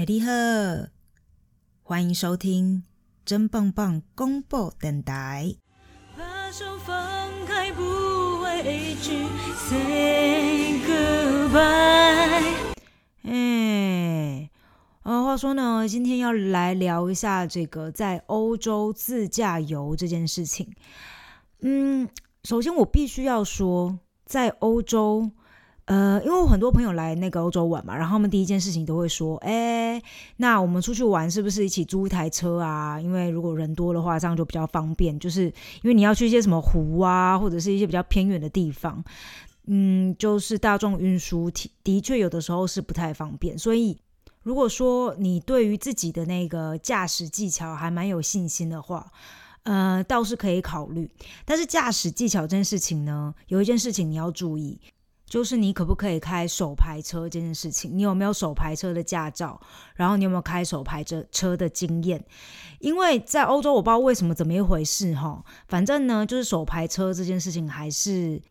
哎，你好，欢迎收听真棒棒公布电台。把手放开，不畏惧，Say goodbye。哎，呃，话说呢，今天要来聊一下这个在欧洲自驾游这件事情。嗯，首先我必须要说，在欧洲。呃，因为我很多朋友来那个欧洲玩嘛，然后他们第一件事情都会说，哎，那我们出去玩是不是一起租一台车啊？因为如果人多的话，这样就比较方便。就是因为你要去一些什么湖啊，或者是一些比较偏远的地方，嗯，就是大众运输的的确有的时候是不太方便。所以如果说你对于自己的那个驾驶技巧还蛮有信心的话，呃，倒是可以考虑。但是驾驶技巧这件事情呢，有一件事情你要注意。就是你可不可以开手排车这件事情，你有没有手排车的驾照？然后你有没有开手排车车的经验？因为在欧洲，我不知道为什么怎么一回事哈，反正呢，就是手排车这件事情还是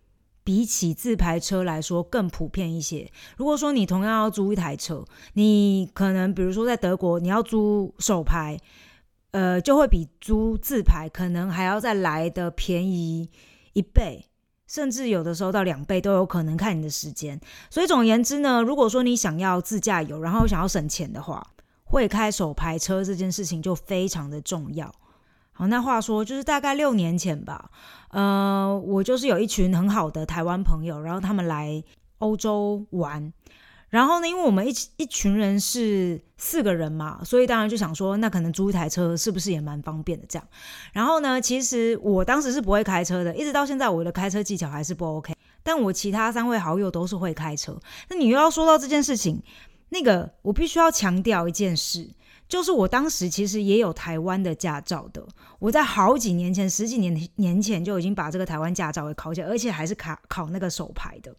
比起自排车来说更普遍一些。如果说你同样要租一台车，你可能比如说在德国，你要租手排，呃，就会比租自排可能还要再来的便宜一倍。甚至有的时候到两倍都有可能，看你的时间。所以总言之呢，如果说你想要自驾游，然后想要省钱的话，会开手排车这件事情就非常的重要。好，那话说就是大概六年前吧，呃，我就是有一群很好的台湾朋友，然后他们来欧洲玩。然后呢，因为我们一一群人是四个人嘛，所以当然就想说，那可能租一台车是不是也蛮方便的？这样。然后呢，其实我当时是不会开车的，一直到现在我的开车技巧还是不 OK。但我其他三位好友都是会开车。那你又要说到这件事情，那个我必须要强调一件事，就是我当时其实也有台湾的驾照的。我在好几年前，十几年年前就已经把这个台湾驾照给考起来，而且还是考考那个手牌的。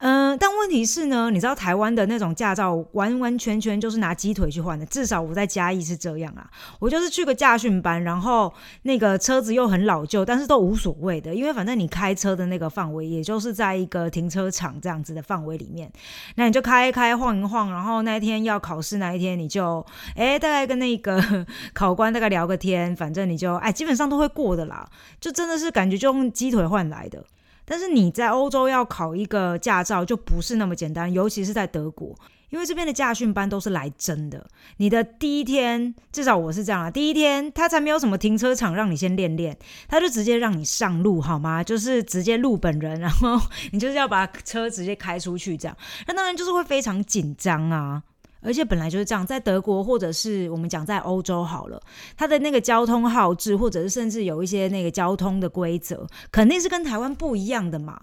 嗯，但问题是呢，你知道台湾的那种驾照完完全全就是拿鸡腿去换的，至少我在嘉义是这样啊。我就是去个驾训班，然后那个车子又很老旧，但是都无所谓的，因为反正你开车的那个范围，也就是在一个停车场这样子的范围里面，那你就开一开晃一晃，然后那一天要考试那一天，你就哎大概跟那个 考官大概聊个天，反正你就哎基本上都会过的啦，就真的是感觉就用鸡腿换来的。但是你在欧洲要考一个驾照就不是那么简单，尤其是在德国，因为这边的驾训班都是来真的。你的第一天，至少我是这样啊，第一天他才没有什么停车场让你先练练，他就直接让你上路，好吗？就是直接录本人，然后 你就是要把车直接开出去，这样，那当然就是会非常紧张啊。而且本来就是这样，在德国或者是我们讲在欧洲好了，它的那个交通号志，或者是甚至有一些那个交通的规则，肯定是跟台湾不一样的嘛。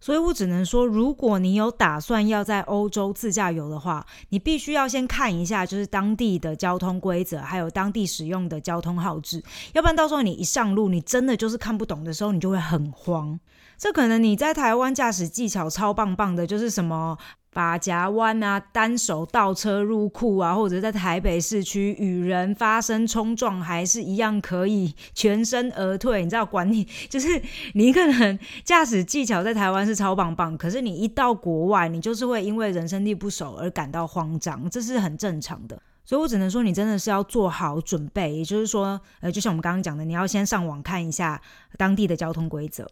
所以我只能说，如果你有打算要在欧洲自驾游的话，你必须要先看一下，就是当地的交通规则，还有当地使用的交通号志，要不然到时候你一上路，你真的就是看不懂的时候，你就会很慌。这可能你在台湾驾驶技巧超棒棒的，就是什么。把夹弯啊，单手倒车入库啊，或者在台北市区与人发生冲撞，还是一样可以全身而退。你知道，管你就是你一个人驾驶技巧在台湾是超棒棒，可是你一到国外，你就是会因为人生地不熟而感到慌张，这是很正常的。所以我只能说，你真的是要做好准备，也就是说，呃，就像我们刚刚讲的，你要先上网看一下当地的交通规则。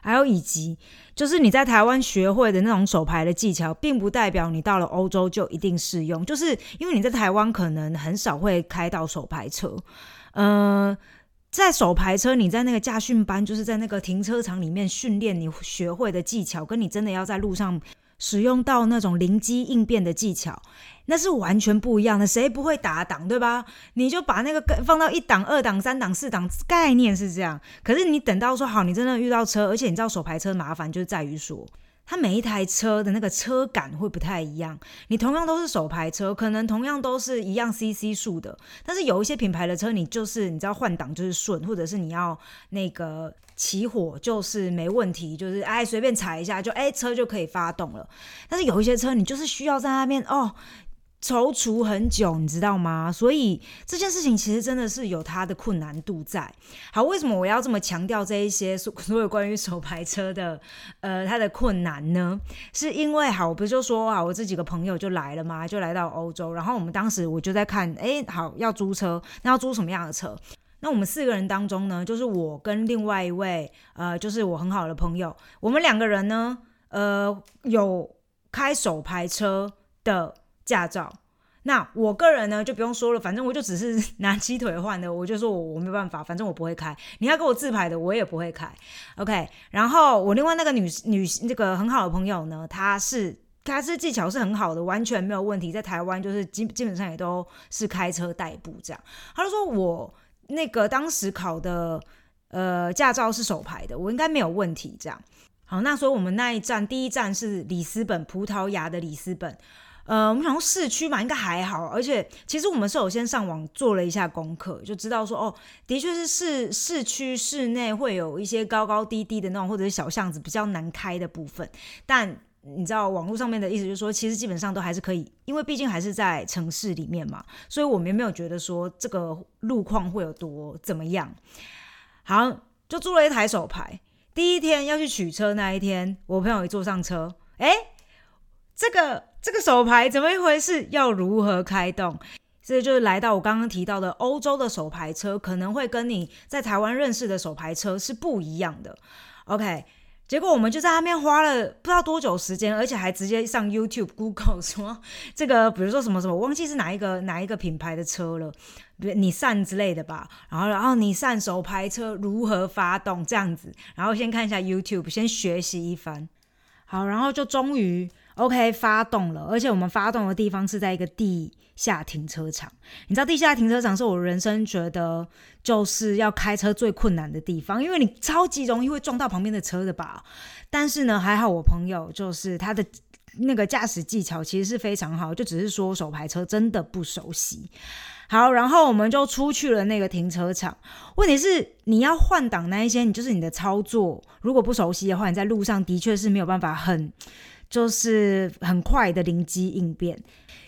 还有以及，就是你在台湾学会的那种手牌的技巧，并不代表你到了欧洲就一定适用。就是因为你在台湾可能很少会开到手牌车，嗯，在手牌车你在那个驾训班，就是在那个停车场里面训练你学会的技巧，跟你真的要在路上。使用到那种灵机应变的技巧，那是完全不一样的。谁不会打档，对吧？你就把那个放到一档、二档、三档、四档，概念是这样。可是你等到说好，你真的遇到车，而且你知道手排车麻烦，就是在于说。它每一台车的那个车感会不太一样。你同样都是手排车，可能同样都是一样 CC 数的，但是有一些品牌的车，你就是你知道换挡就是顺，或者是你要那个起火就是没问题，就是哎随便踩一下就哎车就可以发动了。但是有一些车你就是需要在那边哦踌躇很久，你知道吗？所以这件事情其实真的是有它的困难度在。好，为什么我要这么强调这一些所所有关于手牌车的呃它的困难呢？是因为好，我不是就说啊，我这几个朋友就来了嘛，就来到欧洲，然后我们当时我就在看，哎，好要租车，那要租什么样的车？那我们四个人当中呢，就是我跟另外一位呃，就是我很好的朋友，我们两个人呢，呃，有开手牌车的。驾照，那我个人呢就不用说了，反正我就只是 拿鸡腿换的，我就说我我没办法，反正我不会开。你要给我自排的，我也不会开。OK，然后我另外那个女女那个很好的朋友呢，她是她是技巧是很好的，完全没有问题，在台湾就是基基本上也都是开车代步这样。他就说我那个当时考的呃驾照是手牌的，我应该没有问题这样。好，那所以我们那一站第一站是里斯本，葡萄牙的里斯本。呃，我们想说市区嘛，应该还好，而且其实我们是有先上网做了一下功课，就知道说哦，的确是市市区市内会有一些高高低低的那种，或者是小巷子比较难开的部分。但你知道网络上面的意思就是说，其实基本上都还是可以，因为毕竟还是在城市里面嘛，所以我们也没有觉得说这个路况会有多怎么样。好，就租了一台手牌。第一天要去取车那一天，我朋友一坐上车，哎，这个。这个手牌怎么一回事？要如何开动？所以就是来到我刚刚提到的欧洲的手牌车，可能会跟你在台湾认识的手牌车是不一样的。OK，结果我们就在那边花了不知道多久时间，而且还直接上 YouTube、Google 说这个，比如说什么什么，忘记是哪一个哪一个品牌的车了，你散之类的吧。然后然后你散手牌车如何发动这样子，然后先看一下 YouTube，先学习一番。好，然后就终于。OK，发动了，而且我们发动的地方是在一个地下停车场。你知道地下停车场是我人生觉得就是要开车最困难的地方，因为你超级容易会撞到旁边的车的吧。但是呢，还好我朋友就是他的那个驾驶技巧其实是非常好，就只是说手排车真的不熟悉。好，然后我们就出去了那个停车场。问题是你要换挡那一些，你就是你的操作如果不熟悉的话，你在路上的确是没有办法很。就是很快的灵机应变。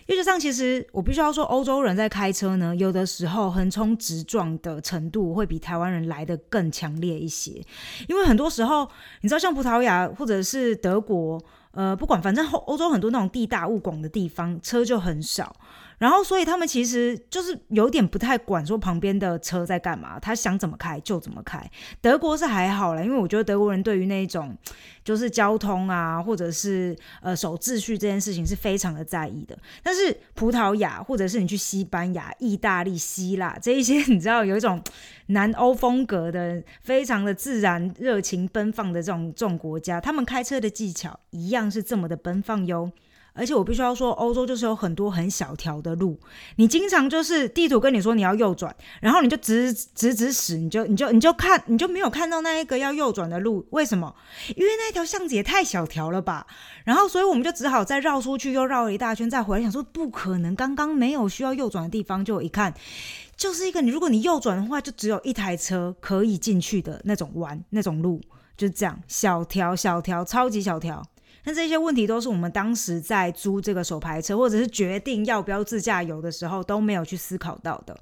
原则上，其实我必须要说，欧洲人在开车呢，有的时候横冲直撞的程度会比台湾人来的更强烈一些。因为很多时候，你知道，像葡萄牙或者是德国，呃，不管反正欧欧洲很多那种地大物广的地方，车就很少。然后，所以他们其实就是有点不太管说旁边的车在干嘛，他想怎么开就怎么开。德国是还好了，因为我觉得德国人对于那种就是交通啊，或者是呃守秩序这件事情是非常的在意的。但是葡萄牙或者是你去西班牙、意大利、希腊这一些，你知道有一种南欧风格的、非常的自然、热情、奔放的这种这种国家，他们开车的技巧一样是这么的奔放哟。而且我必须要说，欧洲就是有很多很小条的路，你经常就是地图跟你说你要右转，然后你就直直直驶，你就你就你就看你就没有看到那一个要右转的路，为什么？因为那条巷子也太小条了吧。然后所以我们就只好再绕出去，又绕了一大圈，再回来想说不可能，刚刚没有需要右转的地方，就一看就是一个你如果你右转的话，就只有一台车可以进去的那种弯那种路，就这样小条小条，超级小条。那这些问题都是我们当时在租这个手牌车，或者是决定要不要自驾游的时候都没有去思考到的。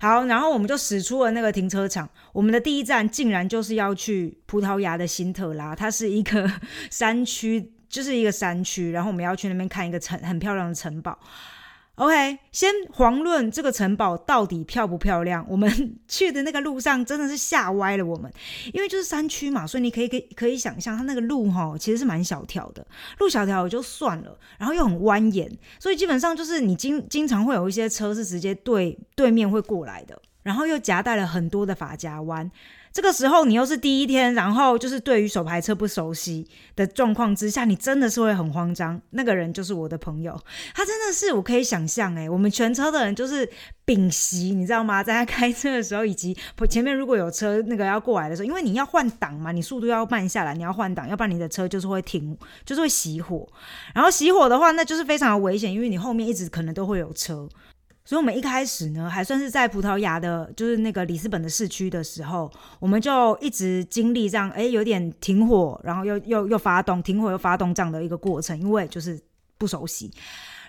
好，然后我们就驶出了那个停车场，我们的第一站竟然就是要去葡萄牙的新特拉，它是一个 山区，就是一个山区，然后我们要去那边看一个城很漂亮的城堡。OK，先遑论这个城堡到底漂不漂亮，我们去的那个路上真的是吓歪了我们，因为就是山区嘛，所以你可以可以可以想象，它那个路哈其实是蛮小条的，路小条也就算了，然后又很蜿蜒，所以基本上就是你经经常会有一些车是直接对对面会过来的，然后又夹带了很多的法夹弯。这个时候你又是第一天，然后就是对于手排车不熟悉的状况之下，你真的是会很慌张。那个人就是我的朋友，他真的是我可以想象，诶，我们全车的人就是屏息，你知道吗？在他开车的时候，以及前面如果有车那个要过来的时候，因为你要换挡嘛，你速度要慢下来，你要换挡，要不然你的车就是会停，就是会熄火。然后熄火的话，那就是非常的危险，因为你后面一直可能都会有车。所以，我们一开始呢，还算是在葡萄牙的，就是那个里斯本的市区的时候，我们就一直经历这样，哎，有点停火，然后又又又发动，停火又发动这样的一个过程，因为就是不熟悉。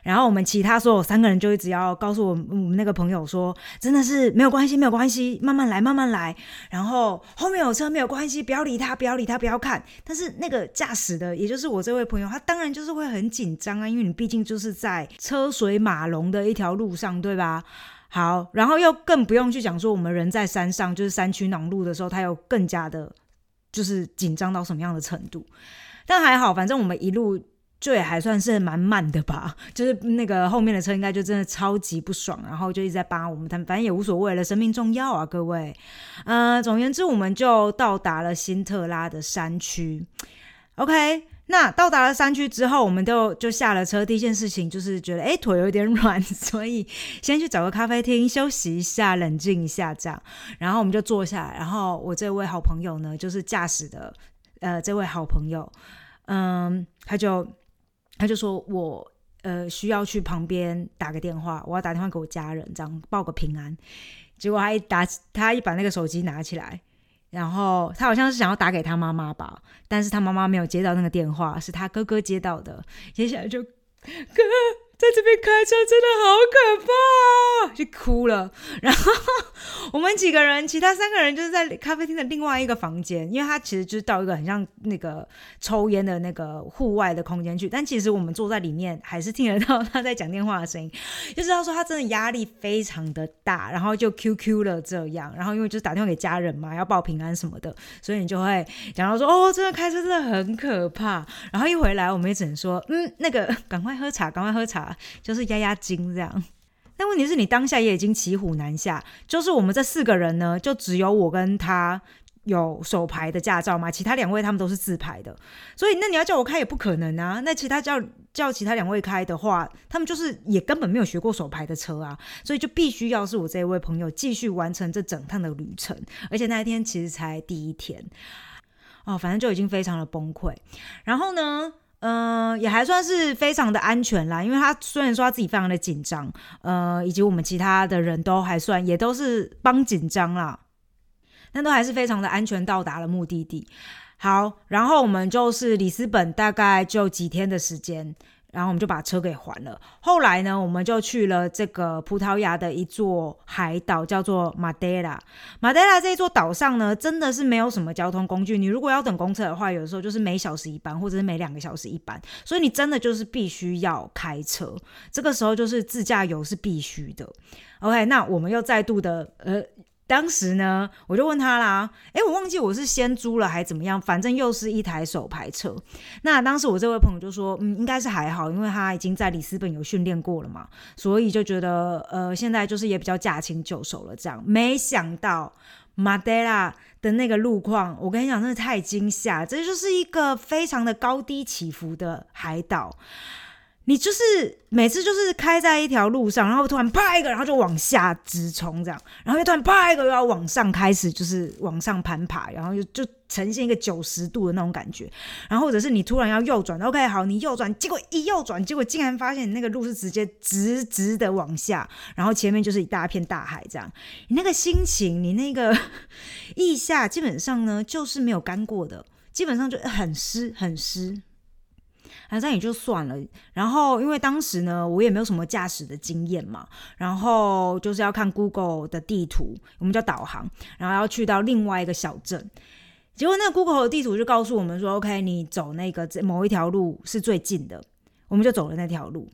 然后我们其他所有三个人就一直要告诉我我们那个朋友说，真的是没有关系，没有关系，慢慢来，慢慢来。然后后面有车没有关系，不要理他，不要理他，不要看。但是那个驾驶的，也就是我这位朋友，他当然就是会很紧张啊，因为你毕竟就是在车水马龙的一条路上，对吧？好，然后又更不用去讲说我们人在山上，就是山区囊路的时候，他又更加的，就是紧张到什么样的程度。但还好，反正我们一路。就也还算是蛮慢的吧，就是那个后面的车应该就真的超级不爽，然后就一直在扒我们，但反正也无所谓了，生命重要啊，各位。呃，总而言之，我们就到达了辛特拉的山区。OK，那到达了山区之后，我们就就下了车，第一件事情就是觉得哎腿有点软，所以先去找个咖啡厅休息一下，冷静一下这样。然后我们就坐下来，然后我这位好朋友呢，就是驾驶的呃这位好朋友，嗯，他就。他就说：“我呃需要去旁边打个电话，我要打电话给我家人，这样报个平安。”结果他一打，他一把那个手机拿起来，然后他好像是想要打给他妈妈吧，但是他妈妈没有接到那个电话，是他哥哥接到的。接下来就哥。在这边开车真的好可怕，就哭了。然后我们几个人，其他三个人就是在咖啡厅的另外一个房间，因为他其实就是到一个很像那个抽烟的那个户外的空间去。但其实我们坐在里面，还是听得到他在讲电话的声音，就知道说他真的压力非常的大，然后就 QQ 了这样。然后因为就是打电话给家人嘛，要报平安什么的，所以你就会讲到说哦，真的开车真的很可怕。然后一回来，我们也只能说嗯，那个赶快喝茶，赶快喝茶。就是压压惊这样，但问题是你当下也已经骑虎难下。就是我们这四个人呢，就只有我跟他有手牌的驾照嘛，其他两位他们都是自牌的，所以那你要叫我开也不可能啊。那其他叫叫其他两位开的话，他们就是也根本没有学过手牌的车啊，所以就必须要是我这一位朋友继续完成这整趟的旅程，而且那一天其实才第一天哦，反正就已经非常的崩溃。然后呢？嗯，也还算是非常的安全啦，因为他虽然说他自己非常的紧张，呃，以及我们其他的人都还算也都是帮紧张啦，但都还是非常的安全到达了目的地。好，然后我们就是里斯本大概就几天的时间。然后我们就把车给还了。后来呢，我们就去了这个葡萄牙的一座海岛，叫做马德拉。马德拉这座岛上呢，真的是没有什么交通工具。你如果要等公车的话，有的时候就是每小时一班，或者是每两个小时一班。所以你真的就是必须要开车。这个时候就是自驾游是必须的。OK，那我们又再度的呃。当时呢，我就问他啦，诶，我忘记我是先租了还怎么样，反正又是一台手牌车。那当时我这位朋友就说，嗯，应该是还好，因为他已经在里斯本有训练过了嘛，所以就觉得，呃，现在就是也比较驾轻就熟了这样。没想到马德拉的那个路况，我跟你讲，真的太惊吓，这就是一个非常的高低起伏的海岛。你就是每次就是开在一条路上，然后突然啪一个，然后就往下直冲这样，然后又突然啪一个又要往上开始就是往上攀爬，然后就就呈现一个九十度的那种感觉，然后或者是你突然要右转，OK 好，你右转，结果一右转，结果竟然发现你那个路是直接直直的往下，然后前面就是一大片大海这样，你那个心情，你那个 腋下基本上呢就是没有干过的，基本上就很湿很湿。那这样也就算了。然后，因为当时呢，我也没有什么驾驶的经验嘛，然后就是要看 Google 的地图，我们叫导航，然后要去到另外一个小镇。结果那个 Google 的地图就告诉我们说：“OK，你走那个某一条路是最近的。”我们就走了那条路。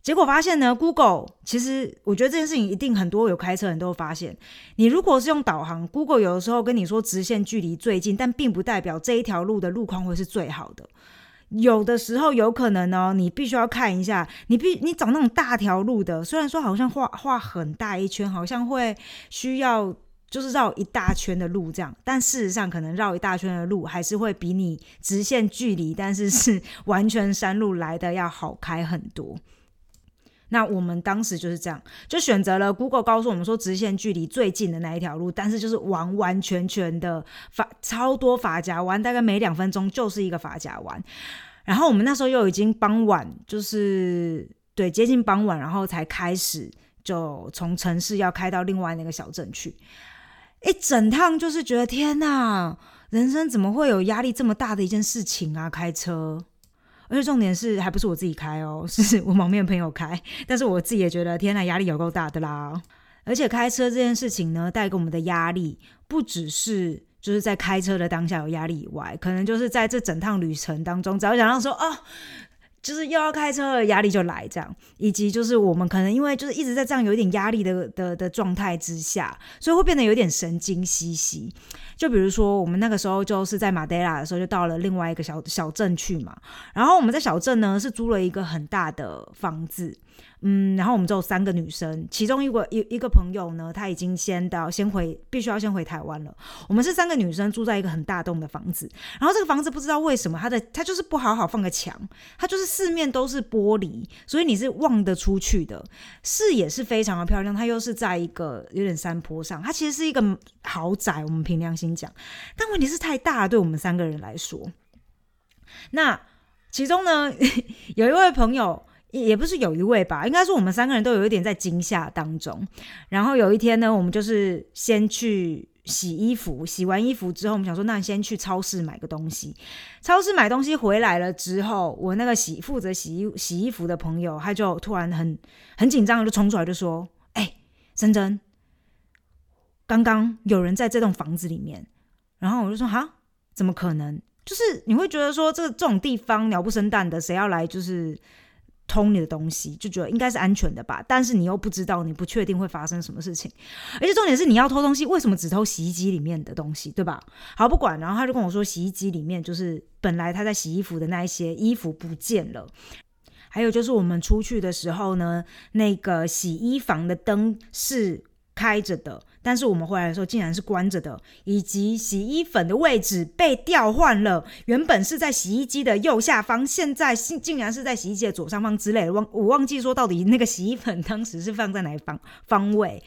结果发现呢，Google 其实我觉得这件事情一定很多有开车人都会发现，你如果是用导航，Google 有的时候跟你说直线距离最近，但并不代表这一条路的路况会是最好的。有的时候有可能哦，你必须要看一下，你必你找那种大条路的，虽然说好像画画很大一圈，好像会需要就是绕一大圈的路这样，但事实上可能绕一大圈的路还是会比你直线距离，但是是完全山路来的要好开很多。那我们当时就是这样，就选择了 Google 告诉我们说直线距离最近的那一条路，但是就是完完全全的发超多发夹弯，大概每两分钟就是一个发夹弯。然后我们那时候又已经傍晚，就是对接近傍晚，然后才开始就从城市要开到另外那个小镇去。一整趟就是觉得天哪，人生怎么会有压力这么大的一件事情啊？开车。而且重点是还不是我自己开哦，是我旁边的朋友开。但是我自己也觉得，天呐，压力有够大的啦！而且开车这件事情呢，带给我们的压力，不只是就是在开车的当下有压力以外，可能就是在这整趟旅程当中，只要想到说哦。就是又要开车了，压力就来这样，以及就是我们可能因为就是一直在这样有一点压力的的的状态之下，所以会变得有点神经兮兮。就比如说我们那个时候就是在马德拉的时候，就到了另外一个小小镇去嘛，然后我们在小镇呢是租了一个很大的房子。嗯，然后我们只有三个女生，其中一个一一个朋友呢，他已经先到先回，必须要先回台湾了。我们是三个女生住在一个很大栋的房子，然后这个房子不知道为什么它的它就是不好好放个墙，它就是四面都是玻璃，所以你是望得出去的，视野是非常的漂亮。它又是在一个有点山坡上，它其实是一个豪宅。我们凭良心讲，但问题是太大了，对我们三个人来说。那其中呢，有一位朋友。也不是有一位吧，应该说我们三个人都有一点在惊吓当中。然后有一天呢，我们就是先去洗衣服，洗完衣服之后，我们想说那先去超市买个东西。超市买东西回来了之后，我那个洗负责洗衣洗衣服的朋友，他就突然很很紧张，就冲出来就说：“哎，珍珍，刚刚有人在这栋房子里面。”然后我就说：“哈，怎么可能？就是你会觉得说这这种地方鸟不生蛋的，谁要来就是。”偷你的东西就觉得应该是安全的吧，但是你又不知道，你不确定会发生什么事情，而且重点是你要偷东西，为什么只偷洗衣机里面的东西，对吧？好，不管，然后他就跟我说，洗衣机里面就是本来他在洗衣服的那一些衣服不见了，还有就是我们出去的时候呢，那个洗衣房的灯是开着的。但是我们回来的时候竟然是关着的，以及洗衣粉的位置被调换了，原本是在洗衣机的右下方，现在竟竟然是在洗衣机的左上方之类的。忘我忘记说到底那个洗衣粉当时是放在哪一方方位，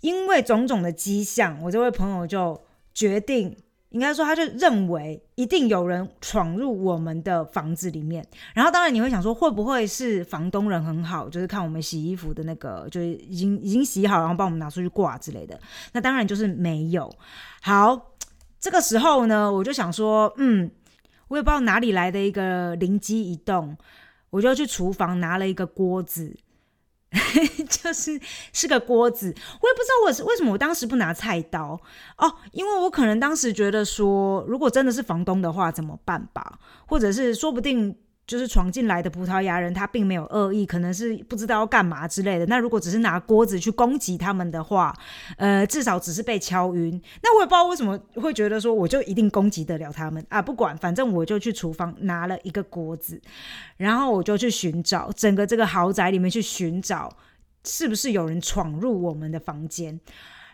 因为种种的迹象，我这位朋友就决定。应该说，他就认为一定有人闯入我们的房子里面。然后，当然你会想说，会不会是房东人很好，就是看我们洗衣服的那个，就是已经已经洗好，然后帮我们拿出去挂之类的。那当然就是没有。好，这个时候呢，我就想说，嗯，我也不知道哪里来的一个灵机一动，我就去厨房拿了一个锅子。就是是个锅子，我也不知道我为什么我当时不拿菜刀哦，因为我可能当时觉得说，如果真的是房东的话怎么办吧，或者是说不定。就是闯进来的葡萄牙人，他并没有恶意，可能是不知道要干嘛之类的。那如果只是拿锅子去攻击他们的话，呃，至少只是被敲晕。那我也不知道为什么会觉得说，我就一定攻击得了他们啊？不管，反正我就去厨房拿了一个锅子，然后我就去寻找整个这个豪宅里面去寻找，是不是有人闯入我们的房间。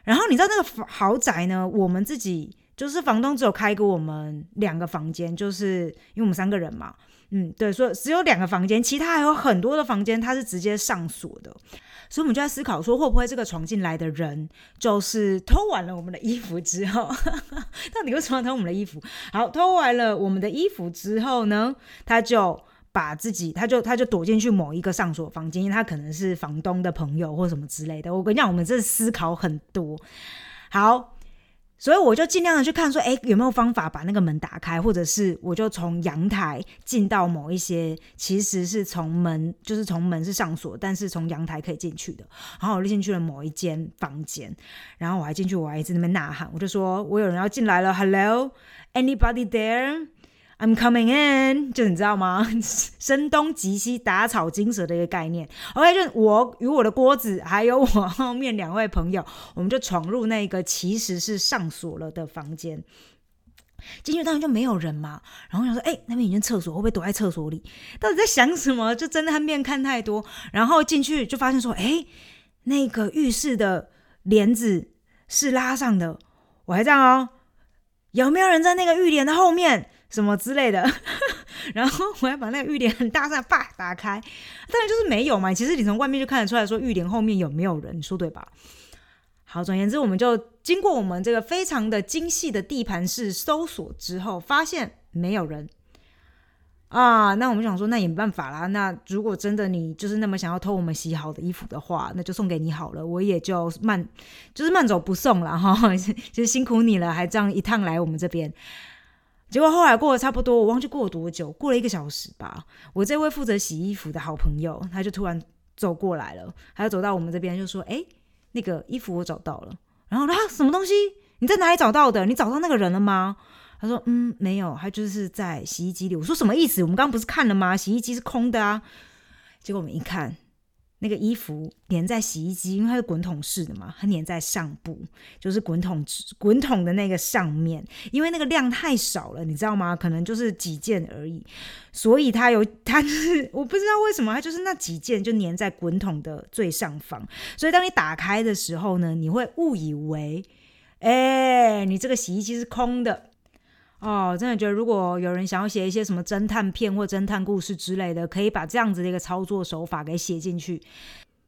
然后你知道那个豪宅呢？我们自己就是房东只有开给我们两个房间，就是因为我们三个人嘛。嗯，对，所以只有两个房间，其他还有很多的房间，它是直接上锁的，所以我们就在思考说，会不会这个闯进来的人就是偷完了我们的衣服之后，到底为什么要偷我们的衣服？好，偷完了我们的衣服之后呢，他就把自己，他就他就躲进去某一个上锁房间，因为他可能是房东的朋友或什么之类的。我跟你讲，我们这思考很多，好。所以我就尽量的去看，说，哎，有没有方法把那个门打开，或者是我就从阳台进到某一些，其实是从门，就是从门是上锁，但是从阳台可以进去的。然后我就进去了某一间房间，然后我还进去，我还一直那边呐喊，我就说我有人要进来了，Hello，anybody there？I'm coming in，就你知道吗？声东击西、打草惊蛇的一个概念。OK，就我与我的锅子，还有我后面两位朋友，我们就闯入那个其实是上锁了的房间。进去当然就没有人嘛。然后想说，哎，那边有间厕所，会不会躲在厕所里？到底在想什么？就睁开面看太多。然后进去就发现说，哎，那个浴室的帘子是拉上的。我还这样哦，有没有人在那个浴帘的后面？什么之类的，然后我要把那个浴帘很大声啪打开，当然就是没有嘛。其实你从外面就看得出来说浴帘后面有没有人，你说对吧？好，总而言之，我们就经过我们这个非常的精细的地盘式搜索之后，发现没有人啊。那我们想说，那也没办法啦。那如果真的你就是那么想要偷我们洗好的衣服的话，那就送给你好了，我也就慢就是慢走不送了哈。就是辛苦你了，还这样一趟来我们这边。结果后来过了差不多，我忘记过了多久，过了一个小时吧。我这位负责洗衣服的好朋友，他就突然走过来了，他就走到我们这边，就说：“哎，那个衣服我找到了。”然后他什么东西？你在哪里找到的？你找到那个人了吗？他说：“嗯，没有，他就是在洗衣机里。”我说：“什么意思？我们刚刚不是看了吗？洗衣机是空的啊。”结果我们一看。那个衣服粘在洗衣机，因为它是滚筒式的嘛，它粘在上部，就是滚筒滚筒的那个上面。因为那个量太少了，你知道吗？可能就是几件而已，所以它有它是 我不知道为什么它就是那几件就粘在滚筒的最上方。所以当你打开的时候呢，你会误以为，哎，你这个洗衣机是空的。哦，真的觉得如果有人想要写一些什么侦探片或侦探故事之类的，可以把这样子的一个操作手法给写进去。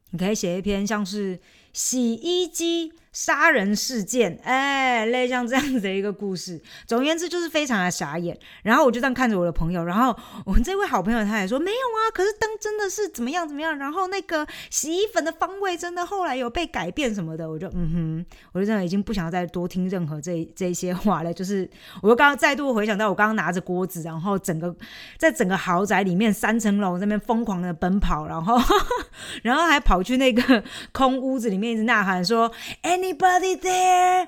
你可以写一篇像是洗衣机。杀人事件，哎，类像这样子的一个故事。总而言之，就是非常的傻眼。然后我就这样看着我的朋友，然后我们这位好朋友他也说没有啊，可是灯真的是怎么样怎么样。然后那个洗衣粉的方位真的后来有被改变什么的，我就嗯哼，我就真的已经不想再多听任何这这些话了。就是我又刚刚再度回想到我刚刚拿着锅子，然后整个在整个豪宅里面三层楼那边疯狂的奔跑，然后 然后还跑去那个空屋子里面一直呐喊说，哎。Anybody there？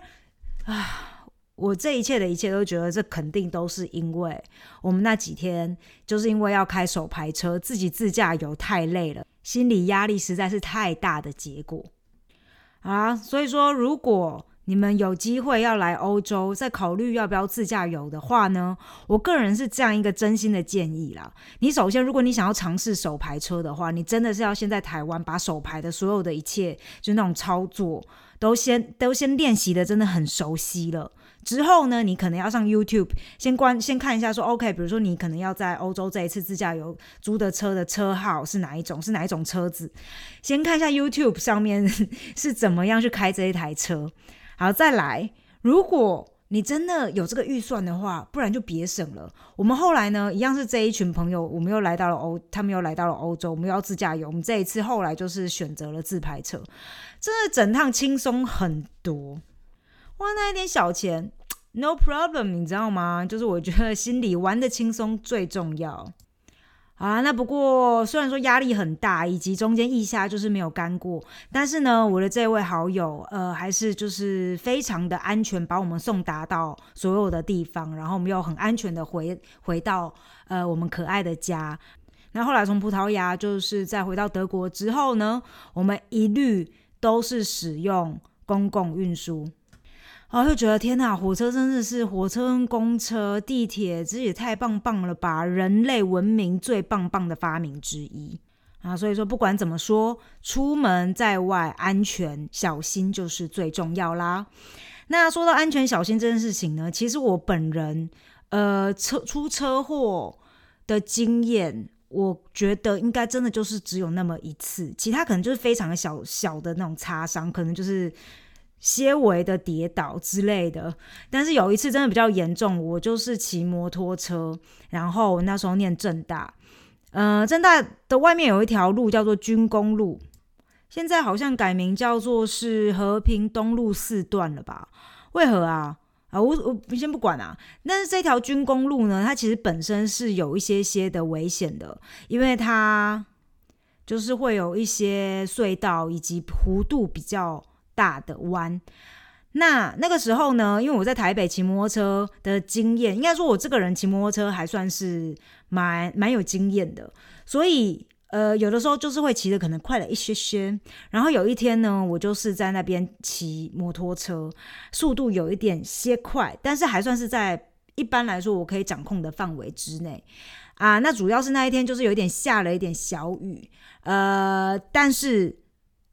啊，我这一切的一切都觉得这肯定都是因为我们那几天就是因为要开手排车，自己自驾游太累了，心理压力实在是太大的结果啊。所以说，如果你们有机会要来欧洲，在考虑要不要自驾游的话呢，我个人是这样一个真心的建议啦。你首先，如果你想要尝试手排车的话，你真的是要先在台湾把手排的所有的一切，就那种操作。都先都先练习的真的很熟悉了，之后呢，你可能要上 YouTube 先关先看一下，说 OK，比如说你可能要在欧洲这一次自驾游租的车的车号是哪一种，是哪一种车子，先看一下 YouTube 上面 是怎么样去开这一台车。好，再来，如果你真的有这个预算的话，不然就别省了。我们后来呢，一样是这一群朋友，我们又来到了欧，他们又来到了欧洲，我们要自驾游。我们这一次后来就是选择了自拍车。真的整趟轻松很多，花那一点小钱，no problem，你知道吗？就是我觉得心里玩的轻松最重要。啊，那不过虽然说压力很大，以及中间一下就是没有干过，但是呢，我的这位好友，呃，还是就是非常的安全，把我们送达到所有的地方，然后我们又很安全的回回到呃我们可爱的家。那后来从葡萄牙就是再回到德国之后呢，我们一律。都是使用公共运输，然后就觉得天哪，火车真的是火车跟公车、地铁，这也太棒棒了吧！人类文明最棒棒的发明之一啊！所以说，不管怎么说，出门在外安全小心就是最重要啦。那说到安全小心这件事情呢，其实我本人呃车出车祸的经验。我觉得应该真的就是只有那么一次，其他可能就是非常小小的那种擦伤，可能就是些微的跌倒之类的。但是有一次真的比较严重，我就是骑摩托车，然后那时候念正大，呃，正大的外面有一条路叫做军工路，现在好像改名叫做是和平东路四段了吧？为何啊？啊，我我先不管啊。但是这条军工路呢，它其实本身是有一些些的危险的，因为它就是会有一些隧道以及弧度比较大的弯。那那个时候呢，因为我在台北骑摩托车的经验，应该说我这个人骑摩托车还算是蛮蛮有经验的，所以。呃，有的时候就是会骑的可能快了一些些，然后有一天呢，我就是在那边骑摩托车，速度有一点些快，但是还算是在一般来说我可以掌控的范围之内啊。那主要是那一天就是有一点下了一点小雨，呃，但是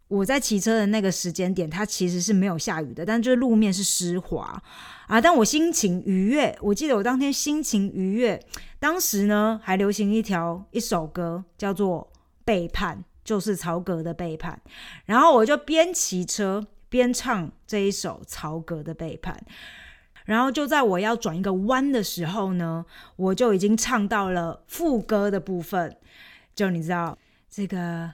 我在骑车的那个时间点，它其实是没有下雨的，但就是路面是湿滑啊。但我心情愉悦，我记得我当天心情愉悦。当时呢，还流行一条一首歌，叫做《背叛》，就是曹格的《背叛》。然后我就边骑车边唱这一首曹格的《背叛》。然后就在我要转一个弯的时候呢，我就已经唱到了副歌的部分。就你知道这个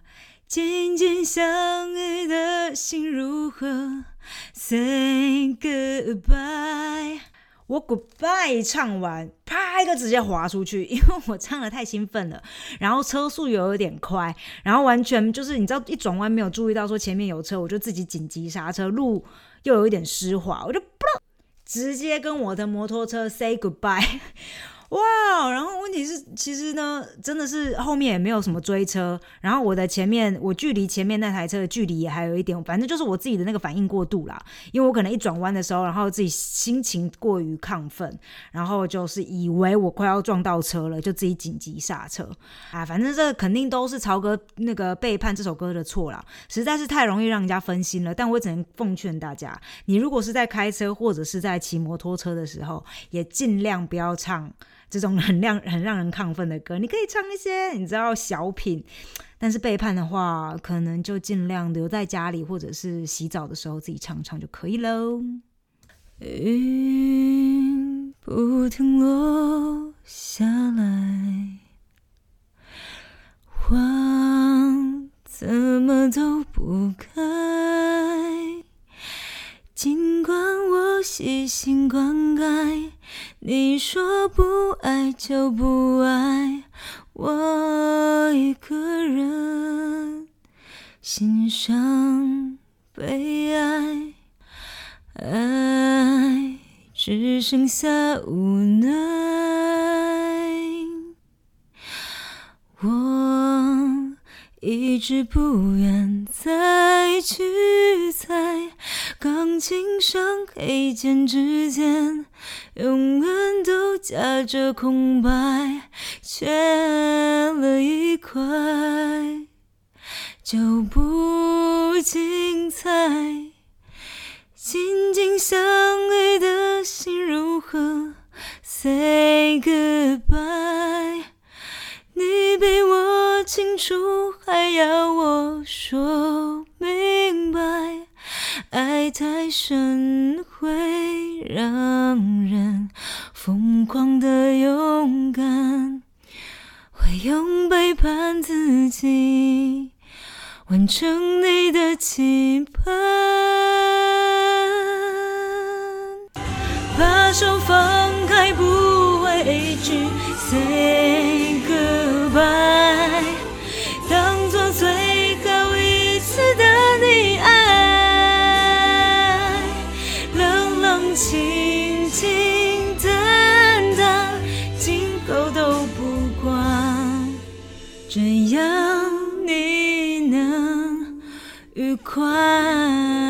渐渐相爱的心如何 say goodbye？我 Goodbye 唱完，啪一个直接滑出去，因为我唱的太兴奋了，然后车速又有点快，然后完全就是你知道一转弯没有注意到说前面有车，我就自己紧急刹车，路又有一点湿滑，我就不直接跟我的摩托车 say goodbye。哇，然后问题是，其实呢，真的是后面也没有什么追车，然后我的前面，我距离前面那台车的距离也还有一点，反正就是我自己的那个反应过度啦，因为我可能一转弯的时候，然后自己心情过于亢奋，然后就是以为我快要撞到车了，就自己紧急刹车啊，反正这肯定都是曹哥那个背叛这首歌的错啦，实在是太容易让人家分心了。但我只能奉劝大家，你如果是在开车或者是在骑摩托车的时候，也尽量不要唱。这种很让 很让人亢奋的歌，你可以唱一些你知道小品，但是背叛的话，可能就尽量留在家里或者是洗澡的时候自己唱唱就可以喽。云不停落下来，花怎么都不开，尽管我细心灌溉。你说不爱就不爱，我一个人欣赏悲哀，爱只剩下无奈。我一直不愿再去猜，钢琴上黑键之间。永远都夹着空白，缺了一块就不精彩。紧紧相依的心如何 say goodbye？你比我清楚，还要我说明白？爱太深会让人疯狂的勇敢，会用背叛自己完成你的期盼。把手放开，不畏惧愉